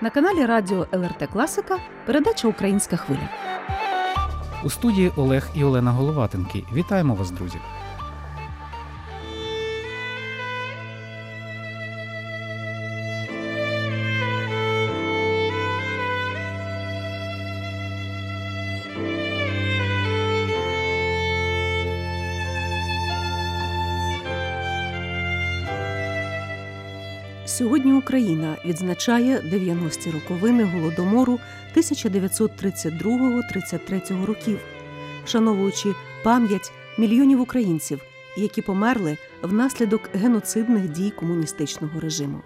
На каналі Радіо ЛРТ Класика передача Українська хвиля. У студії Олег і Олена Головатенки. Вітаємо вас, друзі! Сьогодні Україна відзначає 90-ті роковини голодомору 1932-33 років, вшановуючи пам'ять мільйонів українців, які померли внаслідок геноцидних дій комуністичного режиму.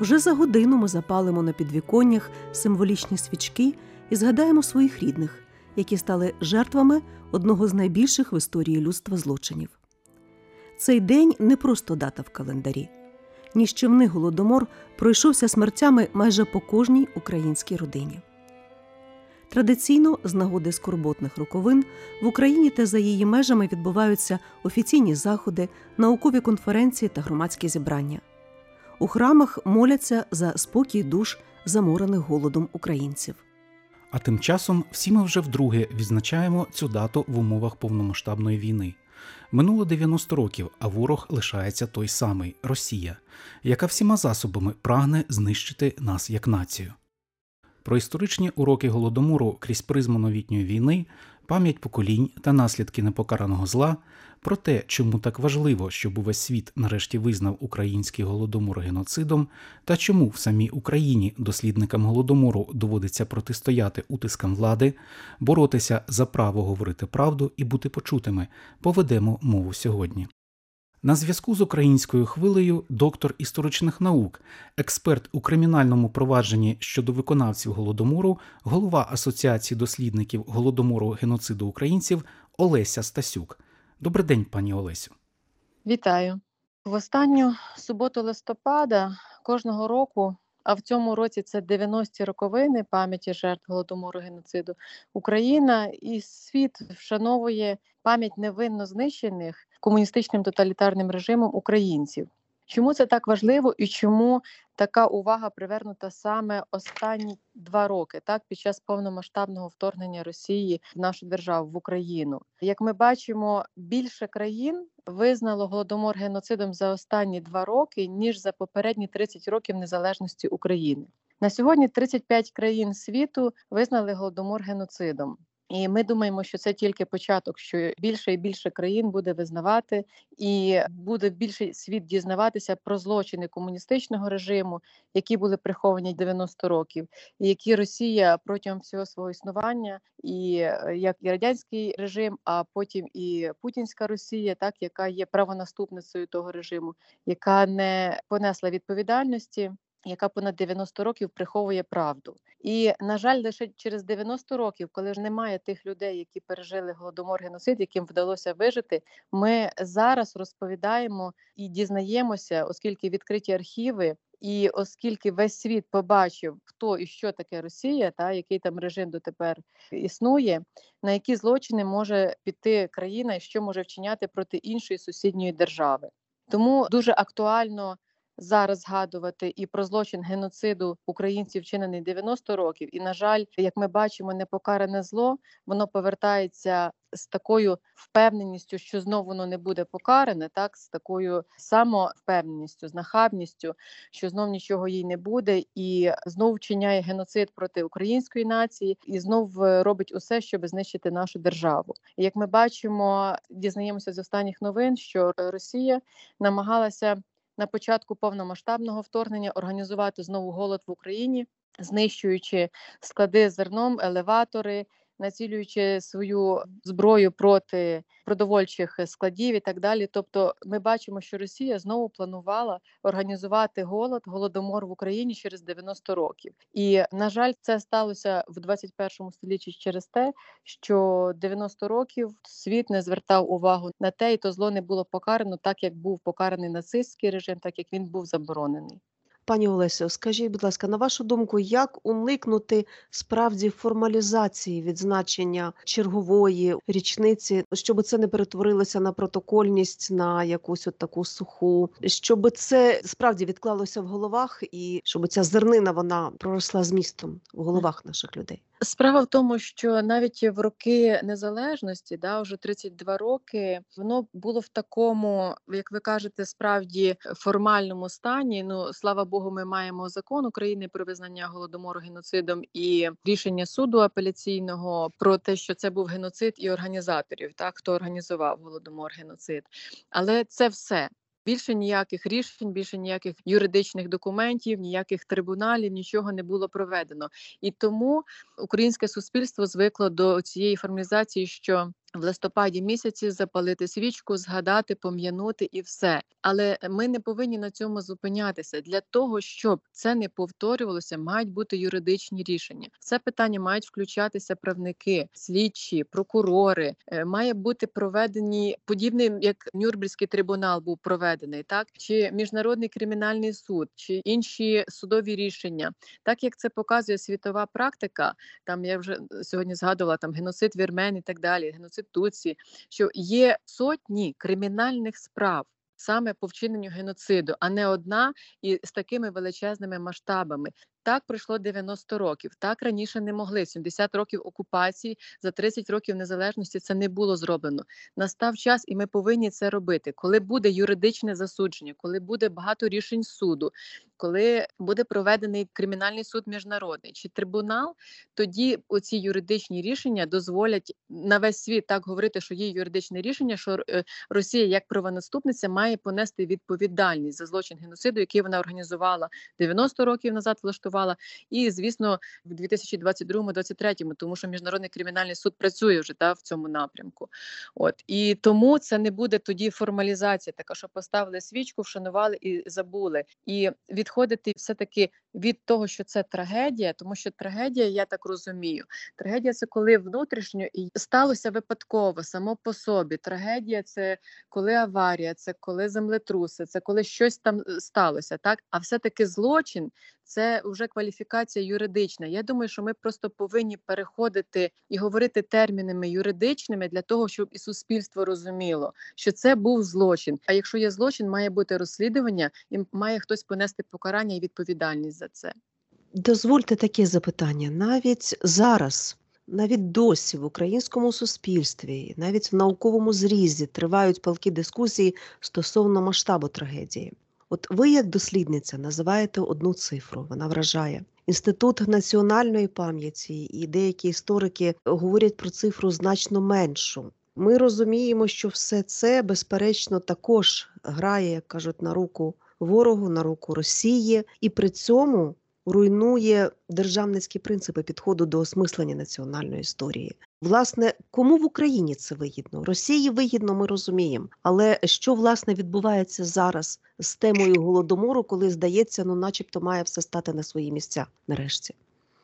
Вже за годину ми запалимо на підвіконнях символічні свічки і згадаємо своїх рідних, які стали жертвами одного з найбільших в історії людства злочинів. Цей день не просто дата в календарі. Ніщівний голодомор пройшовся смертями майже по кожній українській родині. Традиційно, з нагоди скорботних роковин, в Україні та за її межами відбуваються офіційні заходи, наукові конференції та громадські зібрання. У храмах моляться за спокій душ заморених голодом українців. А тим часом всі ми вже вдруге відзначаємо цю дату в умовах повномасштабної війни. Минуло 90 років, а ворог лишається той самий Росія, яка всіма засобами прагне знищити нас як націю. Про історичні уроки голодомору крізь призму новітньої війни, пам'ять поколінь та наслідки непокараного зла, про те, чому так важливо, щоб увесь світ нарешті визнав український голодомор геноцидом, та чому в самій Україні дослідникам голодомору доводиться протистояти утискам влади, боротися за право говорити правду і бути почутими, поведемо мову сьогодні. На зв'язку з українською хвилею доктор історичних наук, експерт у кримінальному провадженні щодо виконавців голодомору, голова Асоціації дослідників голодомору геноциду українців Олеся Стасюк. Добрий день, пані Олесю. Вітаю в останню суботу листопада кожного року. А в цьому році це 90-ті роковини пам'яті жертв голодомору геноциду. Україна і світ вшановує пам'ять невинно знищених комуністичним тоталітарним режимом українців. Чому це так важливо і чому така увага привернута саме останні два роки, так під час повномасштабного вторгнення Росії в нашу державу в Україну? Як ми бачимо, більше країн визнало голодомор геноцидом за останні два роки ніж за попередні 30 років незалежності України. На сьогодні 35 країн світу визнали голодомор геноцидом. І ми думаємо, що це тільки початок, що більше і більше країн буде визнавати, і буде більше світ дізнаватися про злочини комуністичного режиму, які були приховані 90 років, і які Росія протягом всього свого існування, і е, як і радянський режим, а потім і Путінська Росія, так яка є правонаступницею того режиму, яка не понесла відповідальності яка понад 90 років приховує правду. І, на жаль, лише через 90 років, коли ж немає тих людей, які пережили голодомор геноцид, яким вдалося вижити, ми зараз розповідаємо і дізнаємося, оскільки відкриті архіви. І оскільки весь світ побачив, хто і що таке Росія, та який там режим дотепер існує, на які злочини може піти країна і що може вчиняти проти іншої сусідньої держави, тому дуже актуально зараз згадувати і про злочин геноциду українців вчинений 90 років. І на жаль, як ми бачимо, непокаране зло воно повертається з такою впевненістю, що знову воно не буде покаране, так з такою самовпевненістю, з нахабністю, що знов нічого їй не буде, і знов вчиняє геноцид проти української нації, і знов е, робить усе, щоб знищити нашу державу. І Як ми бачимо, дізнаємося з останніх новин, що Росія намагалася на початку повномасштабного вторгнення організувати знову голод в Україні, знищуючи склади зерном, елеватори, націлюючи свою зброю проти продовольчих складів і так далі. Тобто, ми бачимо, що Росія знову планувала організувати голод, голодомор в Україні через 90 років. І на жаль, це сталося в 21 столітті через те, що 90 років світ не звертав увагу на те, і то зло не було покарано, так як був покараний нацистський режим, так як він був заборонений. Пані Олесю, скажіть, будь ласка, на вашу думку, як уникнути справді формалізації відзначення чергової річниці, щоб це не перетворилося на протокольність, на якусь от таку суху, щоб це справді відклалося в головах, і щоб ця зернина вона проросла змістом в головах наших людей? Справа в тому, що навіть в роки незалежності, да, вже 32 роки, воно було в такому, як ви кажете, справді формальному стані. Ну слава Богу, ми маємо закон України про визнання голодомору геноцидом і рішення суду апеляційного про те, що це був геноцид і організаторів, так хто організував голодомор геноцид, але це все. Більше ніяких рішень, більше ніяких юридичних документів, ніяких трибуналів, нічого не було проведено. І тому українське суспільство звикло до цієї формалізації, що в листопаді місяці запалити свічку, згадати, пом'янути і все. Але ми не повинні на цьому зупинятися. Для того щоб це не повторювалося, мають бути юридичні рішення. Це питання мають включатися правники, слідчі, прокурори. Е, Має бути проведені подібний, як Нюрнберзький трибунал був проведений, так чи міжнародний кримінальний суд, чи інші судові рішення, так як це показує світова практика. Там я вже сьогодні згадувала там геноцид вірмен і так далі. Геноцид Конституції, що є сотні кримінальних справ. Саме по вчиненню геноциду, а не одна і з такими величезними масштабами. Так пройшло 90 років. Так раніше не могли. 70 років окупації за 30 років незалежності це не було зроблено. Настав час, і ми повинні це робити. Коли буде юридичне засудження, коли буде багато рішень суду, коли буде проведений кримінальний суд міжнародний чи трибунал, тоді оці юридичні рішення дозволять на весь світ так говорити, що є юридичне рішення, що е, Росія як правонаступниця має понести відповідальність за злочин геноциду, який вона організувала 90 років назад. Влаштувала і звісно в 2022-2023, тому що міжнародний кримінальний суд працює вже та в цьому напрямку. От і тому це не буде тоді формалізація, така що поставили свічку, вшанували і забули. І відходити все таки від того, що це трагедія, тому що трагедія, я так розумію, трагедія це коли внутрішньо і сталося випадково само по собі. Трагедія це коли аварія, це коли землетруси, це коли щось там е, сталося, так а все таки злочин це вже кваліфікація юридична. Я думаю, що ми просто повинні переходити і говорити термінами юридичними для того, щоб і суспільство розуміло, що це був злочин. А якщо є злочин, має бути розслідування і має хтось понести покарання і відповідальність за це. Дозвольте таке запитання навіть зараз. Навіть досі в українському суспільстві, навіть в науковому зрізі тривають палкі дискусії стосовно масштабу трагедії. От ви, як дослідниця, називаєте одну цифру, вона вражає. Інститут національної пам'яті і деякі історики говорять про цифру значно меншу. Ми розуміємо, що все це, безперечно, також грає, як кажуть, на руку ворогу, на руку Росії, і при цьому руйнує державницькі принципи підходу до осмислення національної історії. Власне, кому в Україні це вигідно? Росії вигідно, ми розуміємо. Але що власне відбувається зараз з темою голодомору, коли здається, ну, начебто, має все стати на свої місця нарешті?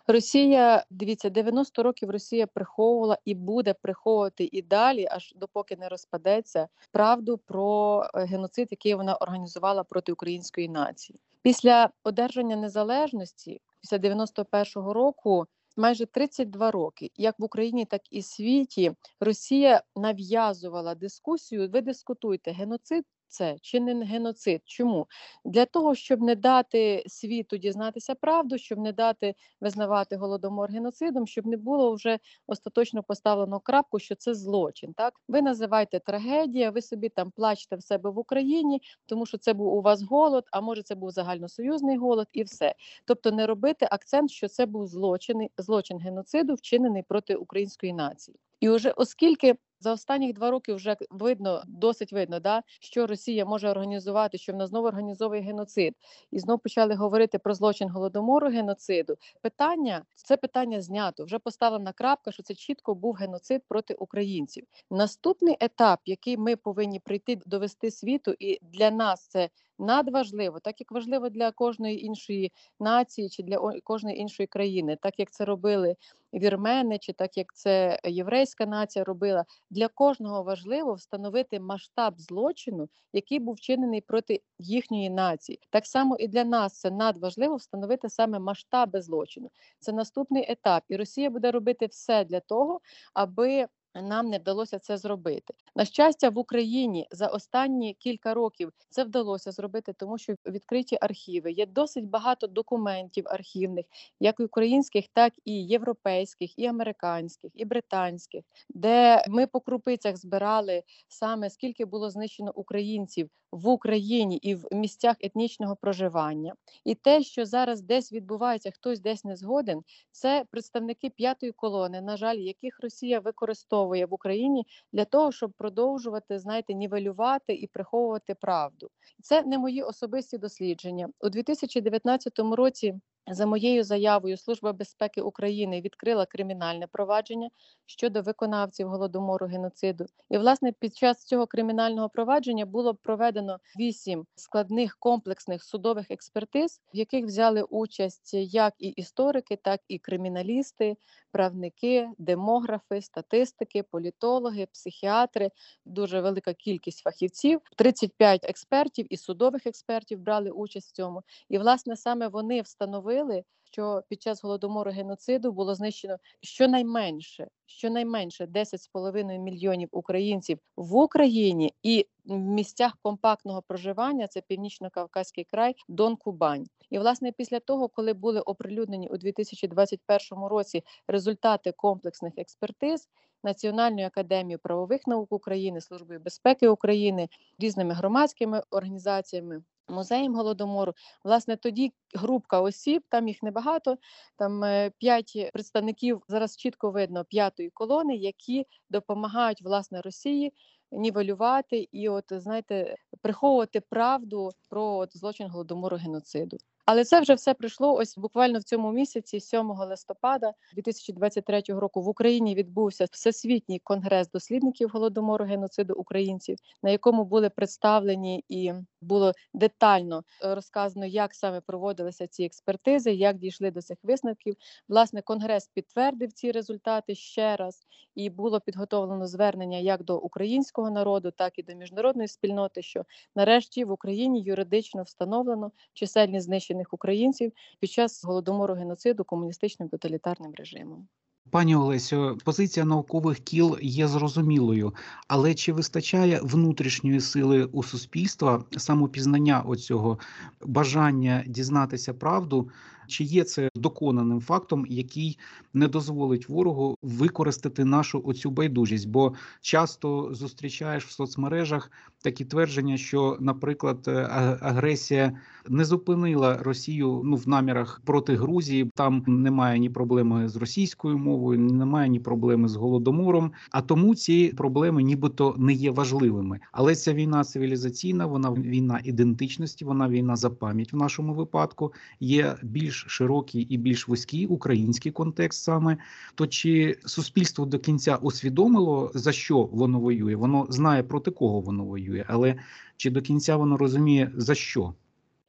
Росія, дивіться, 90 років Росія приховувала і буде приховувати і далі, аж допоки не розпадеться правду про е, геноцид, який вона організувала проти української нації. Після одержання незалежності, після 91-го року, майже 32 роки, як в Україні, так і світі, Росія нав'язувала дискусію. Ви дискутуйте геноцид це чи не геноцид? Чому? Для того, щоб не дати світу дізнатися правду, щоб не дати визнавати голодомор геноцидом, щоб не було вже остаточно поставлено крапку, що це злочин. Так ви називаєте трагедія, ви собі там плачете в себе в Україні, тому що це був у вас голод, а може це був загальносоюзний голод, і все. Тобто не робити акцент, що це був злочин, злочин геноциду, вчинений проти української нації. І вже оскільки за останні два роки вже видно, досить видно, да, що Росія може організувати, що вона знову організовує геноцид, і знову почали говорити про злочин голодомору геноциду. Питання це питання знято. Вже поставлена крапка, що це чітко був геноцид проти українців. Наступний етап, який ми повинні прийти довести світу, і для нас це надважливо, так як важливо для кожної іншої нації чи для кожної іншої країни, так як це робили вірмени, чи так як це єврейська нація робила. Для кожного важливо встановити масштаб злочину, який був вчинений проти їхньої нації. Так само і для нас це надважливо встановити саме масштаби злочину. Це наступний етап, і Росія буде робити все для того, аби нам не вдалося це зробити. На щастя, в Україні за останні кілька років це вдалося зробити, тому що відкриті архіви є досить багато документів архівних, як українських, так і європейських, і американських, і британських, де ми по крупицях збирали саме скільки було знищено українців в Україні і в місцях етнічного проживання. І те, що зараз десь відбувається, хтось десь не згоден, це представники п'ятої колони, на жаль, яких Росія використовує в Україні для того, щоб продовжувати, знаєте, нівелювати і приховувати правду. Це не мої особисті дослідження у 2019 році. За моєю заявою Служба безпеки України відкрила кримінальне провадження щодо виконавців голодомору геноциду. І власне під час цього кримінального провадження було проведено вісім складних комплексних судових експертиз, в яких взяли участь як і історики, так і криміналісти, правники, демографи, статистики, політологи, психіатри. Дуже велика кількість фахівців, 35 експертів і судових експертів брали участь в цьому. І власне саме вони встановили що під час голодомору геноциду було знищено щонайменше щонайменше 10,5 мільйонів українців в Україні і в місцях компактного проживання це північно-кавказький край, Дон Кубань. І власне після того, коли були оприлюднені у 2021 році результати комплексних експертиз. Національною академією правових наук України, Службою безпеки України, різними громадськими організаціями, музеєм голодомору. Власне, тоді групка осіб, там їх небагато, там е, п'ять представників зараз чітко видно п'ятої колони, які допомагають власне Росії нівелювати і, от знаєте, приховувати правду про от, злочин голодомору геноциду. Але це вже все прийшло ось буквально в цьому місяці, 7 листопада 2023 року, в Україні відбувся всесвітній конгрес дослідників голодомору геноциду українців, на якому були представлені і було детально розказано, як саме проводилися ці експертизи, як дійшли до цих висновків. Власне, конгрес підтвердив ці результати ще раз, і було підготовлено звернення як до українського народу, так і до міжнародної спільноти, що нарешті в Україні юридично встановлено чисельність знищених українців під час голодомору геноциду комуністичним тоталітарним режимом. Пані Олесю, позиція наукових кіл є зрозумілою, але чи вистачає внутрішньої сили у суспільства самопізнання оцього бажання дізнатися правду? Чи є це доконаним фактом, який не дозволить ворогу використати нашу оцю байдужість? Бо часто зустрічаєш в соцмережах такі твердження, що, наприклад, е, агресія не зупинила Росію ну в намірах проти Грузії. Там немає ні проблеми з російською мовою, немає ні проблеми з голодомором. А тому ці проблеми, нібито, не є важливими. Але ця війна цивілізаційна, вона війна ідентичності, вона війна за пам'ять в нашому випадку є більш широкий і більш вузький український контекст саме. То чи суспільство до кінця усвідомило за що воно воює? Воно знає проти кого воно воює, але чи до кінця воно розуміє за що?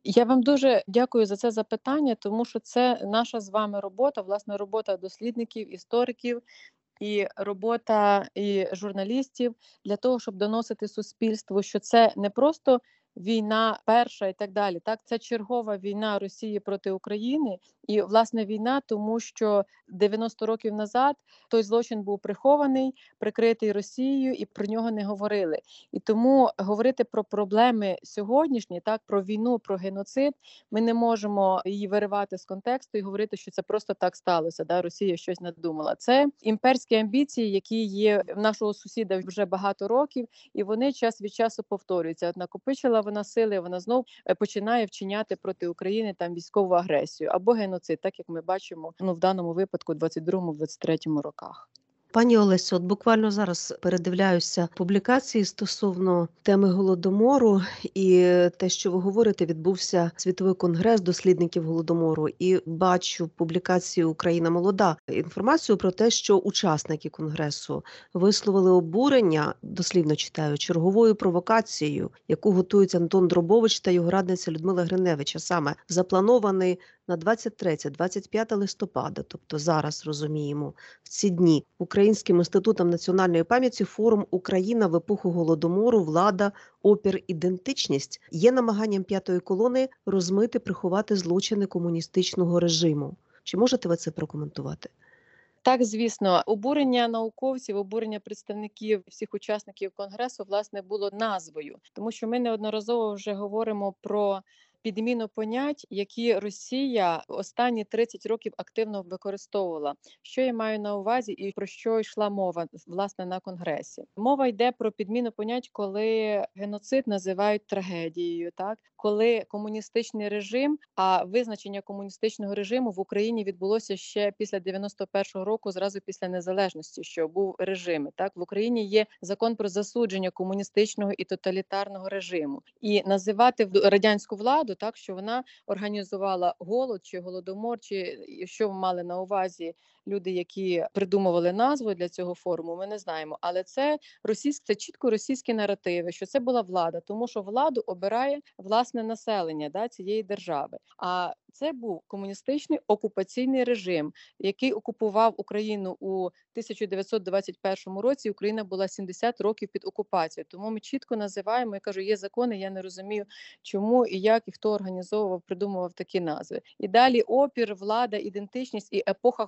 Я вам дуже дякую за це запитання, тому що це наша з вами робота, власне, робота дослідників, істориків і робота і журналістів для того, щоб доносити суспільству, що це не просто війна перша і так далі. Так, це чергова війна Росії проти України, і власне війна, тому що 90 років назад той злочин був прихований, прикритий Росією, і про нього не говорили. І тому говорити про проблеми сьогоднішні, так про війну, про геноцид, ми не можемо її виривати з контексту і говорити, що це просто так сталося. Да, Росія щось надумала. Це імперські амбіції, які є в нашого сусіда вже багато років, і вони час від часу повторюються. От накопичила вона сили, вона знов е, починає вчиняти проти України там військову агресію або геноцид, так як ми бачимо ну в даному випадку, 22-23 роках. Пані Олесю, от буквально зараз передивляюся публікації стосовно теми голодомору, і те, що ви говорите, відбувся світовий конгрес дослідників голодомору. І бачу публікацію Україна молода інформацію про те, що учасники конгресу висловили обурення, дослівно читаю, черговою провокацією, яку готують Антон Дробович та його радниця Людмила Гриневич, а саме запланований на 23-25 листопада, тобто зараз розуміємо, в ці дні. Українським інститутом національної пам'яті форум Україна в епоху голодомору, влада, опір, ідентичність є намаганням п'ятої колони розмити, приховати злочини комуністичного режиму. Чи можете ви це прокоментувати? Так, звісно, обурення науковців, обурення представників всіх учасників конгресу власне було назвою, тому що ми неодноразово вже говоримо про підміну понять, які Росія останні 30 років активно використовувала. Що я маю на увазі, і про що йшла мова власне на конгресі? Мова йде про підміну понять, коли геноцид називають трагедією, так коли комуністичний режим, а визначення комуністичного режиму в Україні відбулося ще після 91-го року, зразу після незалежності, що був режим. Так в Україні є закон про засудження комуністичного і тоталітарного режиму, і називати радянську так що вона організувала голод чи голодомор, чи що мали на увазі люди, які придумували назву для цього форуму. Ми не знаємо, але це російське це чітко російські наративи, що це була влада, тому що владу обирає власне населення да, цієї держави. А це був комуністичний окупаційний режим, який окупував Україну у 1921 році. Україна була 70 років під окупацією. Тому ми чітко називаємо я кажу, є закони. Я не розумію, чому і як і хто організовував, придумував такі назви. І далі опір, влада, ідентичність і епоха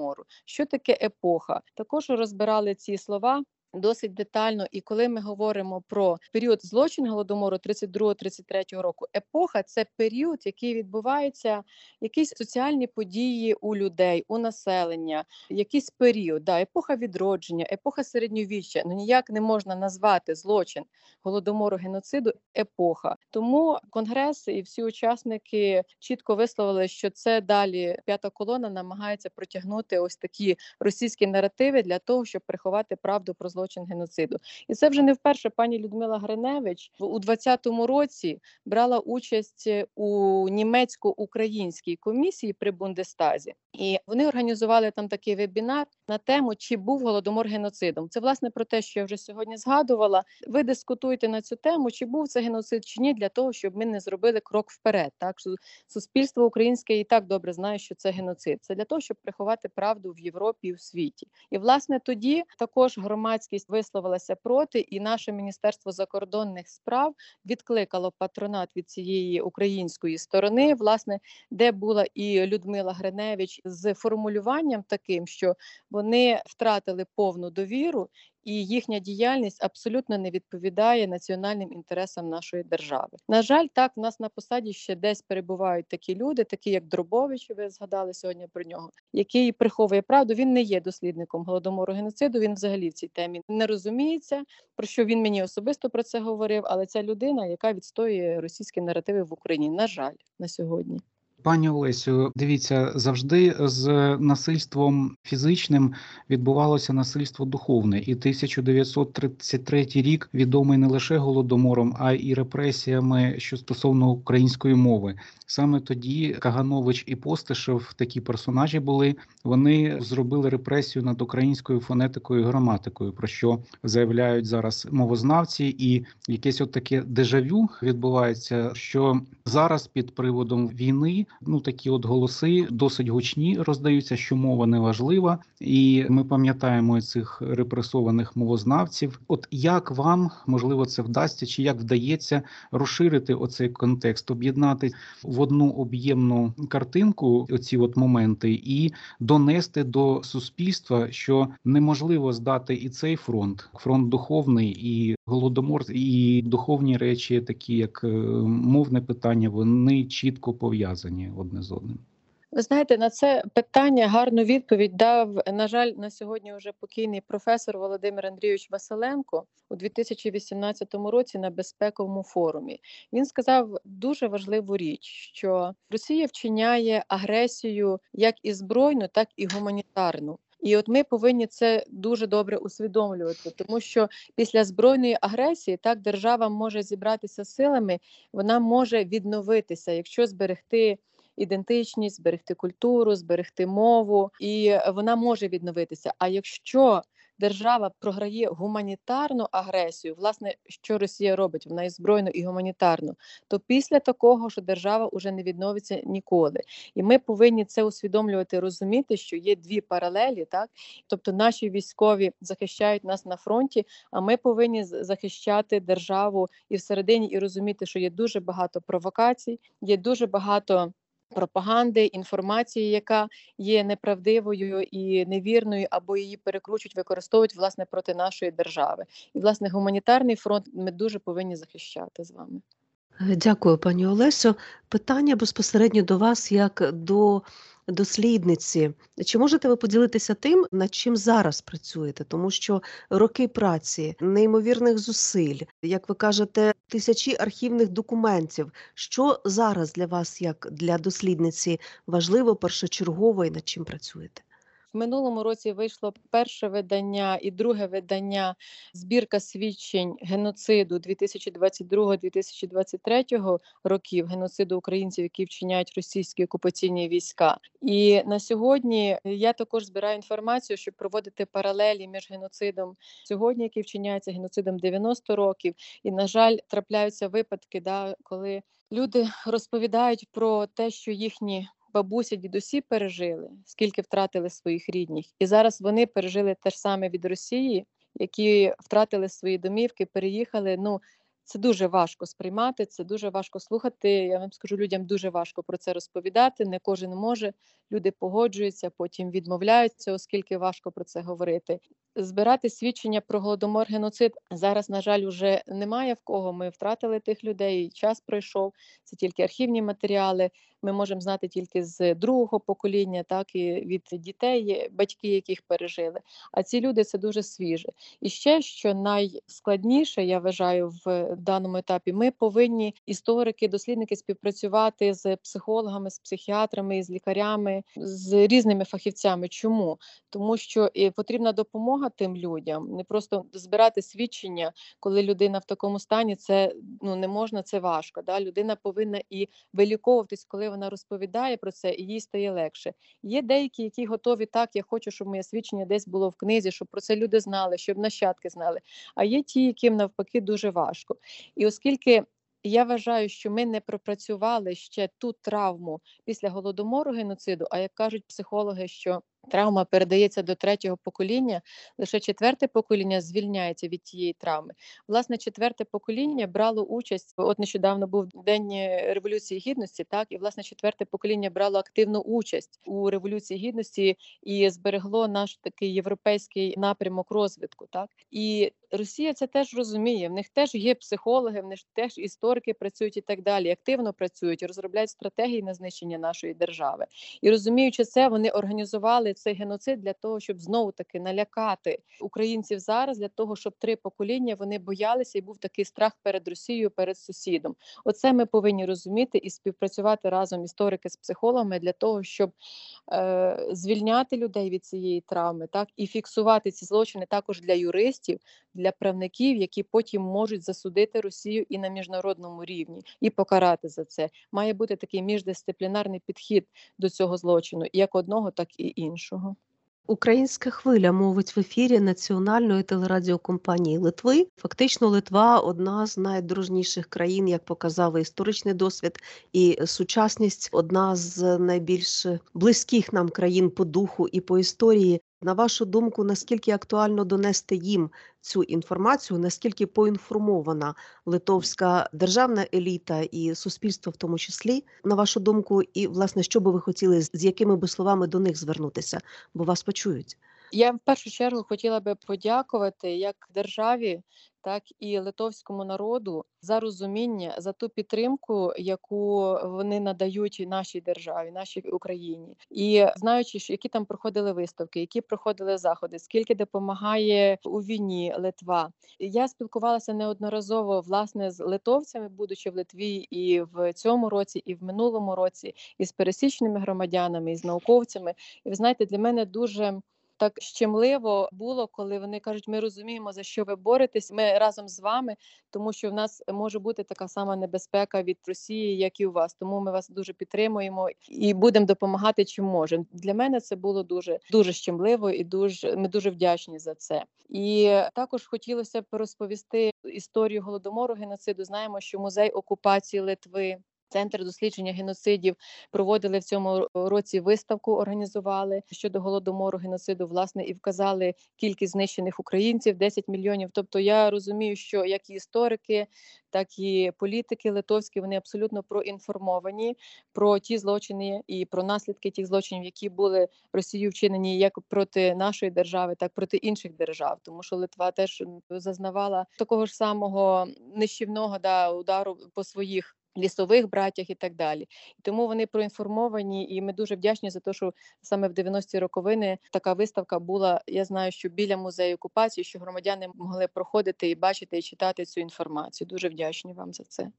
голодомору. Що таке епоха? Також розбирали ці слова. Досить детально, і коли ми говоримо про період злочин голодомору 32-33 року, епоха це період, який відбувається, якісь соціальні події у людей, у населення, якийсь період, да, епоха відродження, епоха середньовіччя. Ну ніяк не можна назвати злочин голодомору геноциду епоха. Тому конгрес і всі учасники чітко висловили, що це далі п'ята колона намагається протягнути ось такі російські наративи для того, щоб приховати правду про злочин злочин геноциду. І це вже не вперше пані Людмила Гриневич у 20-му році брала участь у німецько-українській комісії при Бундестазі, і вони організували там такий вебінар на тему, чи був голодомор геноцидом. Це власне про те, що я вже сьогодні згадувала. Ви дискутуєте на цю тему, чи був це геноцид чи ні, для того, щоб ми не зробили крок вперед. Так суспільство українське і так добре знає, що це геноцид. Це для того, щоб приховати правду в Європі і в світі. І власне тоді також громадські громадськість висловилася проти, і наше міністерство закордонних справ відкликало патронат від цієї української сторони, власне, де була і Людмила Гриневич з формулюванням таким, що вони втратили повну довіру і їхня діяльність абсолютно не відповідає національним інтересам нашої держави. На жаль, так в нас на посаді ще десь перебувають такі люди, такі як Дробович. Ви згадали сьогодні про нього, який приховує правду. Він не є дослідником голодомору геноциду. Він взагалі в цій темі не розуміється. Про що він мені особисто про це говорив, але це людина, яка відстоює російські наративи в Україні. На жаль, на сьогодні. Пані Олесю, дивіться, завжди з насильством фізичним відбувалося насильство духовне, і 1933 рік відомий не лише голодомором, а й репресіями, що стосовно української мови. Саме тоді Каганович і Постишев, такі персонажі були. Вони зробили репресію над українською фонетикою і граматикою, про що заявляють зараз мовознавці, і якесь от таке дежавю відбувається, що зараз під приводом війни ну такі от голоси досить гучні роздаються, що мова не важлива, і ми пам'ятаємо цих репресованих мовознавців. От як вам можливо це вдасться, чи як вдається розширити оцей контекст, об'єднати в одну об'ємну картинку оці от моменти і донести до суспільства, що неможливо здати і цей фронт, фронт духовний і голодомор, і духовні речі, такі як е, мовне питання, вони чітко пов'язані одне з одним. Ви знаєте, на це питання гарну відповідь дав, на жаль, на сьогодні вже покійний професор Володимир Андрійович Василенко у 2018 році на безпековому форумі. Він сказав дуже важливу річ, що Росія вчиняє агресію як і збройну, так і гуманітарну. І от ми повинні це дуже добре усвідомлювати, тому що після збройної агресії так держава може зібратися силами, вона може відновитися, якщо зберегти. Ідентичність, зберегти культуру, зберегти мову, і вона може відновитися. А якщо держава програє гуманітарну агресію, власне, що Росія робить, вона і збройну і гуманітарну, то після такого, що держава вже не відновиться ніколи. І ми повинні це усвідомлювати, розуміти, що є дві паралелі, так? Тобто наші військові захищають нас на фронті, а ми повинні захищати державу і всередині, і розуміти, що є дуже багато провокацій, є дуже багато пропаганди, інформації, яка є неправдивою і невірною, або її перекручують, використовують власне проти нашої держави. І власне гуманітарний фронт ми дуже повинні захищати з вами. Дякую, пані Олесю. Питання безпосередньо до вас, як до дослідниці. Чи можете ви поділитися тим, над чим зараз працюєте? Тому що роки праці, неймовірних зусиль, як ви кажете, тисячі архівних документів. Що зараз для вас, як для дослідниці, важливо першочергово і над чим працюєте? В минулому році вийшло перше видання і друге видання збірка свідчень геноциду 2022-2023 років геноциду українців, які вчиняють російські окупаційні війська. І на сьогодні я також збираю інформацію, щоб проводити паралелі між геноцидом сьогодні, який вчиняється геноцидом 90 років. І на жаль, трапляються випадки, да, коли люди розповідають про те, що їхні бабуся, дідусі пережили, скільки втратили своїх рідних, і зараз вони пережили те ж саме від Росії, які втратили свої домівки, переїхали. Ну це дуже важко сприймати, це дуже важко слухати. Я вам скажу, людям дуже важко про це розповідати. Не кожен може. Люди погоджуються, потім відмовляються, оскільки важко про це говорити. Збирати свідчення про голодомор геноцид зараз, на жаль, вже немає в кого. Ми втратили тих людей. Час пройшов. Це тільки архівні матеріали ми можемо знати тільки з другого покоління, так і від дітей, батьки, яких пережили. А ці люди це дуже свіже. І ще що найскладніше, я вважаю, в даному етапі, ми повинні історики, дослідники співпрацювати з психологами, з психіатрами, з лікарями, з різними фахівцями. Чому? Тому що потрібна допомога тим людям, не просто збирати свідчення, коли людина в такому стані, це ну не можна, це важко. Да? Людина повинна і виліковуватись, коли вона розповідає про це, і їй стає легше. Є деякі, які готові так. Я хочу, щоб моє свідчення десь було в книзі, щоб про це люди знали, щоб нащадки знали. А є ті, яким навпаки дуже важко. І оскільки. Я вважаю, що ми не пропрацювали ще ту травму після голодомору геноциду. А як кажуть психологи, що Травма передається до третього покоління, лише четверте покоління звільняється від тієї травми. Власне, четверте покоління брало участь. От нещодавно був день революції гідності. Так і власне четверте покоління брало активну участь у революції гідності і зберегло наш такий європейський напрямок розвитку. Так і Росія це теж розуміє. В них теж є психологи, в них теж історики працюють і так далі. Активно працюють, розробляють стратегії на знищення нашої держави. І розуміючи це, вони організували цей геноцид для того, щоб знову таки налякати українців зараз, для того, щоб три покоління вони боялися, і був такий страх перед Росією, перед сусідом. Оце ми повинні розуміти і співпрацювати разом історики з психологами для того, щоб е, звільняти людей від цієї травми, так і фіксувати ці злочини також для юристів, для правників, які потім можуть засудити Росію і на міжнародному рівні і покарати за це. Має бути такий міждисциплінарний підхід до цього злочину, як одного, так і іншого. Українська хвиля мовить в ефірі національної телерадіокомпанії Литви. Фактично, Литва одна з найдружніших країн, як показав історичний досвід, і сучасність одна з найбільш близьких нам країн по духу і по історії. На вашу думку, наскільки актуально донести їм цю інформацію, наскільки поінформована литовська державна еліта і суспільство, в тому числі, на вашу думку, і власне, що би ви хотіли, з якими би словами до них звернутися, бо вас почують? Я в першу чергу хотіла би подякувати як державі, так і литовському народу за розуміння, за ту підтримку, яку вони надають нашій державі, нашій Україні, і знаючи, які там проходили виставки, які проходили заходи, скільки допомагає у війні Литва. Я спілкувалася неодноразово власне з литовцями, будучи в Литві, і в цьому році, і в минулому році, і з пересічними громадянами, і з науковцями. І ви знаєте, для мене дуже так щемливо було, коли вони кажуть: ми розуміємо, за що ви боретесь. Ми разом з вами, тому що в нас може бути така сама небезпека від Росії, як і у вас. Тому ми вас дуже підтримуємо і будемо допомагати, чим можемо. Для мене це було дуже дуже щемливо і дуже ми дуже вдячні за це. І також хотілося б розповісти історію голодомору геноциду. Знаємо, що музей окупації Литви. Центр дослідження геноцидів проводили в цьому році виставку, організували щодо голодомору геноциду, власне, і вказали кількість знищених українців 10 мільйонів. Тобто, я розумію, що як і історики, так і політики литовські вони абсолютно проінформовані про ті злочини і про наслідки тих злочинів, які були Росією вчинені як проти нашої держави, так проти інших держав, тому що Литва теж зазнавала такого ж самого нищівного да удару по своїх лісових братях і так далі. І тому вони проінформовані, і ми дуже вдячні за те, що саме в 90-ті роковини така виставка була. Я знаю, що біля музею окупації, що громадяни могли проходити і бачити і читати цю інформацію. Дуже вдячні вам за це.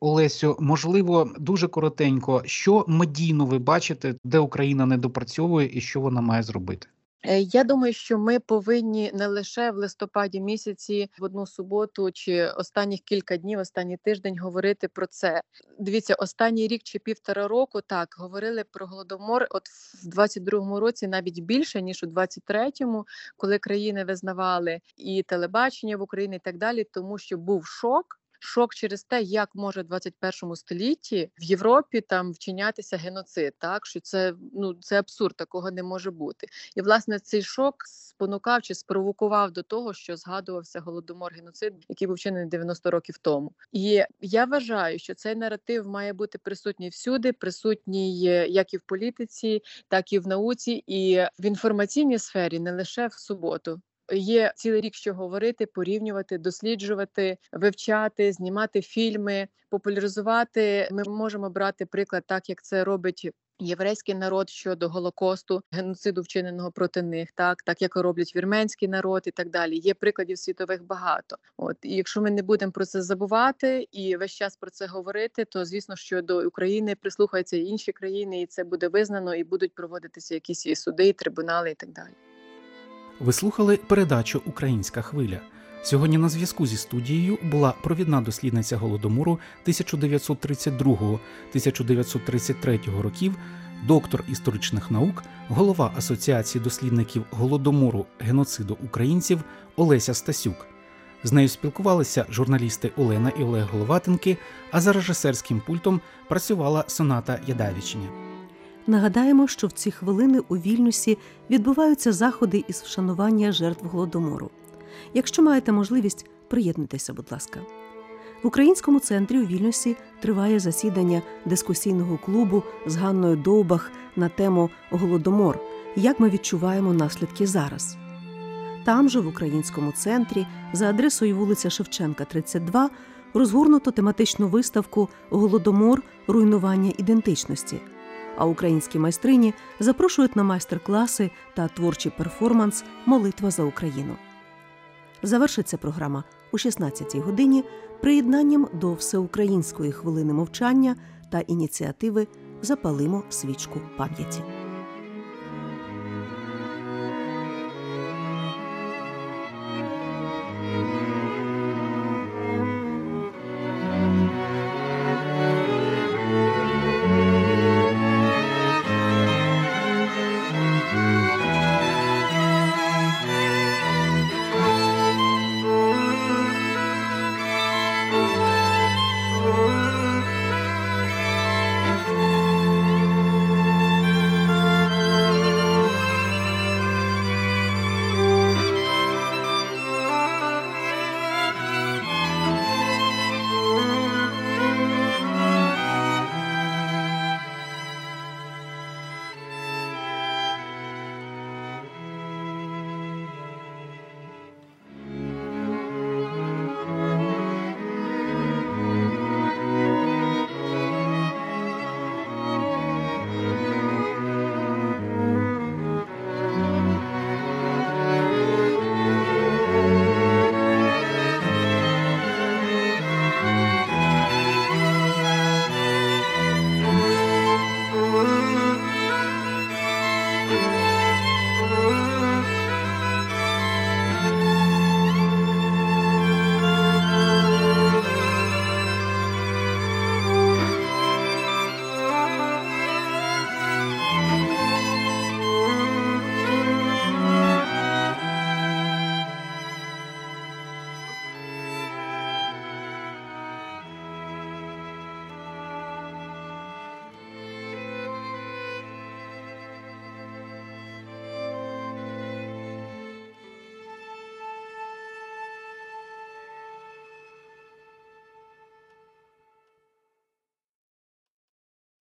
Олесю, можливо, дуже коротенько, що медійно ви бачите, де Україна не допрацьовує і що вона має зробити? Е, я думаю, що ми повинні не лише в листопаді місяці в одну суботу чи останніх кілька днів, останній тиждень говорити про це. Дивіться, останній рік чи півтора року так говорили про голодомор. От в 22-му році навіть більше ніж у 23-му, коли країни визнавали і телебачення в Україні, і так далі, тому що був шок шок через те, як може в 21 столітті в Європі там вчинятися геноцид, так що це ну це абсурд, такого не може бути. І власне цей шок спонукав чи спровокував до того, що згадувався голодомор геноцид, який був вчинений 90 років тому. І я вважаю, що цей наратив має бути присутній всюди, присутній як і в політиці, так і в науці, і в інформаційній сфері, не лише в суботу. Є цілий рік, що говорити, порівнювати, досліджувати, вивчати, знімати фільми, популяризувати. Ми можемо брати приклад, так як це робить. Єврейський народ щодо голокосту, геноциду вчиненого проти них, так так як роблять вірменський народ і так далі. Є прикладів світових багато. От і якщо ми не будемо про це забувати і весь час про це говорити, то звісно, що до України прислухаються інші країни, і це буде визнано, і будуть проводитися якісь і суди, і трибунали, і так далі. Ви слухали передачу Українська хвиля. Сьогодні на зв'язку зі студією була провідна дослідниця голодомору 1932-1933 років, доктор історичних наук, голова Асоціації дослідників голодомору геноциду українців Олеся Стасюк. З нею спілкувалися журналісти Олена і Олег Головатенки, а за режисерським пультом працювала Соната Ядавічня. Нагадаємо, що в ці хвилини у Вільнюсі відбуваються заходи із вшанування жертв голодомору. Якщо маєте можливість, приєднуйтеся, будь ласка. В українському центрі у Вільнюсі триває засідання дискусійного клубу з Ганною Довбах на тему Голодомор. Як ми відчуваємо наслідки зараз. Там же, в українському центрі, за адресою вулиця Шевченка, 32, розгорнуто тематичну виставку Голодомор руйнування ідентичності а українські майстрині запрошують на майстер-класи та творчий перформанс Молитва за Україну. Завершиться програма у 16-й годині приєднанням до всеукраїнської хвилини мовчання та ініціативи Запалимо свічку пам'яті.